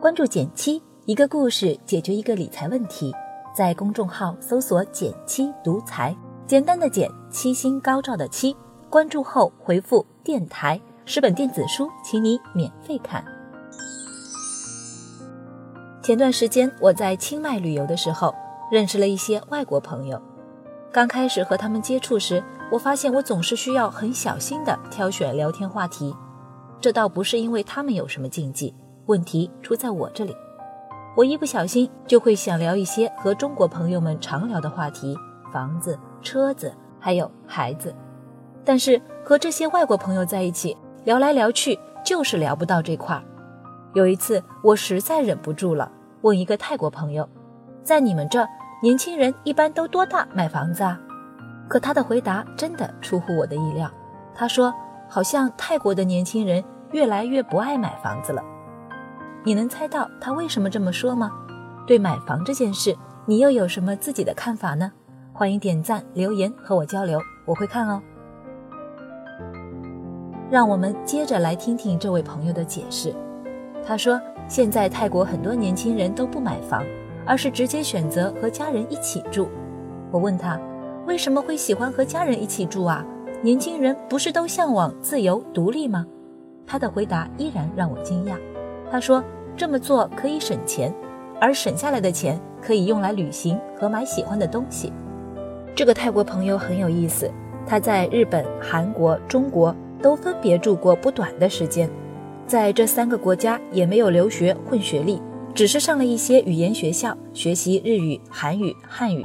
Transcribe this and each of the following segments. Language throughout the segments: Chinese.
关注减七，一个故事解决一个理财问题。在公众号搜索“减七独裁，简单的减，七星高照的七。关注后回复“电台”，十本电子书，请你免费看。前段时间我在清迈旅游的时候，认识了一些外国朋友。刚开始和他们接触时，我发现我总是需要很小心的挑选聊天话题。这倒不是因为他们有什么禁忌，问题出在我这里。我一不小心就会想聊一些和中国朋友们常聊的话题，房子、车子，还有孩子。但是和这些外国朋友在一起聊来聊去，就是聊不到这块儿。有一次，我实在忍不住了，问一个泰国朋友：“在你们这，年轻人一般都多大买房子啊？”可他的回答真的出乎我的意料。他说。好像泰国的年轻人越来越不爱买房子了，你能猜到他为什么这么说吗？对买房这件事，你又有什么自己的看法呢？欢迎点赞留言和我交流，我会看哦。让我们接着来听听这位朋友的解释。他说，现在泰国很多年轻人都不买房，而是直接选择和家人一起住。我问他，为什么会喜欢和家人一起住啊？年轻人不是都向往自由独立吗？他的回答依然让我惊讶。他说这么做可以省钱，而省下来的钱可以用来旅行和买喜欢的东西。这个泰国朋友很有意思，他在日本、韩国、中国都分别住过不短的时间，在这三个国家也没有留学混学历，只是上了一些语言学校学习日语、韩语、汉语。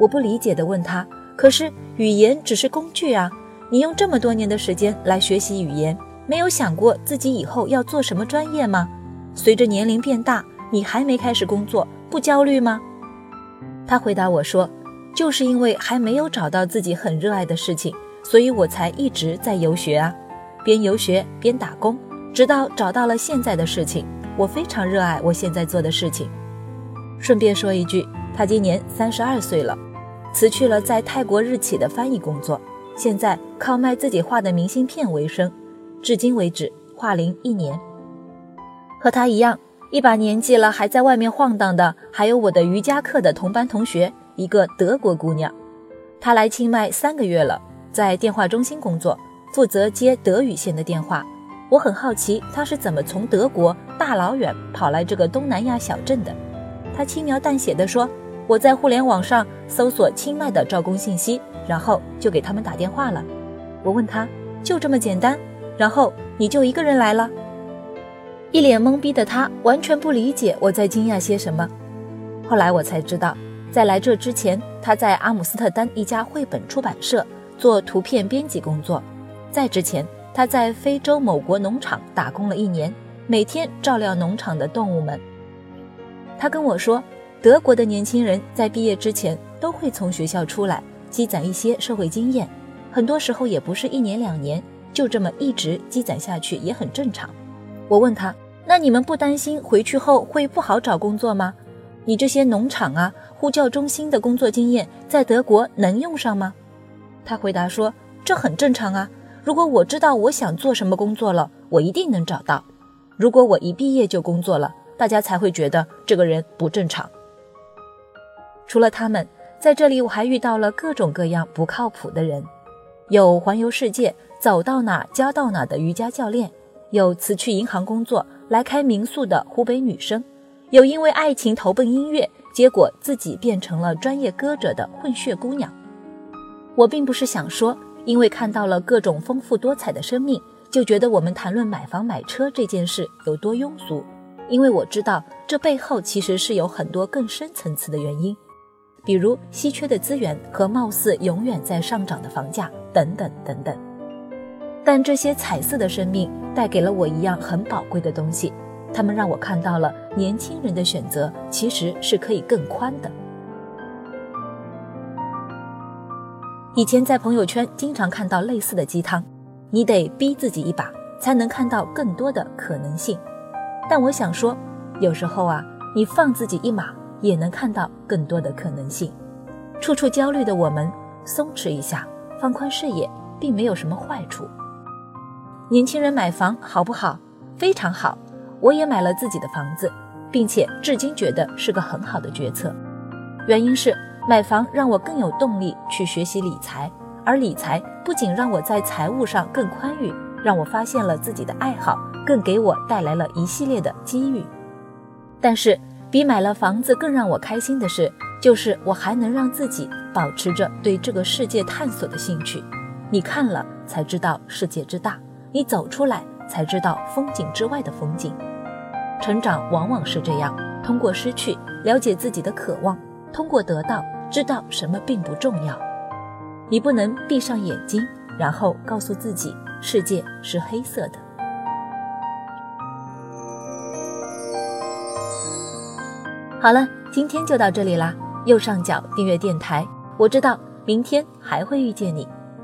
我不理解地问他。可是语言只是工具啊！你用这么多年的时间来学习语言，没有想过自己以后要做什么专业吗？随着年龄变大，你还没开始工作，不焦虑吗？他回答我说：“就是因为还没有找到自己很热爱的事情，所以我才一直在游学啊，边游学边打工，直到找到了现在的事情。我非常热爱我现在做的事情。”顺便说一句，他今年三十二岁了。辞去了在泰国日企的翻译工作，现在靠卖自己画的明信片为生。至今为止，化龄一年。和他一样，一把年纪了还在外面晃荡的，还有我的瑜伽课的同班同学，一个德国姑娘。她来清迈三个月了，在电话中心工作，负责接德语线的电话。我很好奇，她是怎么从德国大老远跑来这个东南亚小镇的。她轻描淡写的说。我在互联网上搜索清迈的招工信息，然后就给他们打电话了。我问他，就这么简单？然后你就一个人来了？一脸懵逼的他完全不理解我在惊讶些什么。后来我才知道，在来这之前，他在阿姆斯特丹一家绘本出版社做图片编辑工作。在之前，他在非洲某国农场打工了一年，每天照料农场的动物们。他跟我说。德国的年轻人在毕业之前都会从学校出来，积攒一些社会经验，很多时候也不是一年两年，就这么一直积攒下去也很正常。我问他：“那你们不担心回去后会不好找工作吗？你这些农场啊、呼叫中心的工作经验在德国能用上吗？”他回答说：“这很正常啊，如果我知道我想做什么工作了，我一定能找到。如果我一毕业就工作了，大家才会觉得这个人不正常。”除了他们，在这里我还遇到了各种各样不靠谱的人，有环游世界走到哪教到哪的瑜伽教练，有辞去银行工作来开民宿的湖北女生，有因为爱情投奔音乐，结果自己变成了专业歌者的混血姑娘。我并不是想说，因为看到了各种丰富多彩的生命，就觉得我们谈论买房买车这件事有多庸俗，因为我知道这背后其实是有很多更深层次的原因。比如稀缺的资源和貌似永远在上涨的房价等等等等，但这些彩色的生命带给了我一样很宝贵的东西，他们让我看到了年轻人的选择其实是可以更宽的。以前在朋友圈经常看到类似的鸡汤，你得逼自己一把才能看到更多的可能性。但我想说，有时候啊，你放自己一马。也能看到更多的可能性。处处焦虑的我们，松弛一下，放宽视野，并没有什么坏处。年轻人买房好不好？非常好。我也买了自己的房子，并且至今觉得是个很好的决策。原因是买房让我更有动力去学习理财，而理财不仅让我在财务上更宽裕，让我发现了自己的爱好，更给我带来了一系列的机遇。但是，比买了房子更让我开心的是，就是我还能让自己保持着对这个世界探索的兴趣。你看了才知道世界之大，你走出来才知道风景之外的风景。成长往往是这样，通过失去了解自己的渴望，通过得到知道什么并不重要。你不能闭上眼睛，然后告诉自己世界是黑色的。好了，今天就到这里啦。右上角订阅电台，我知道明天还会遇见你。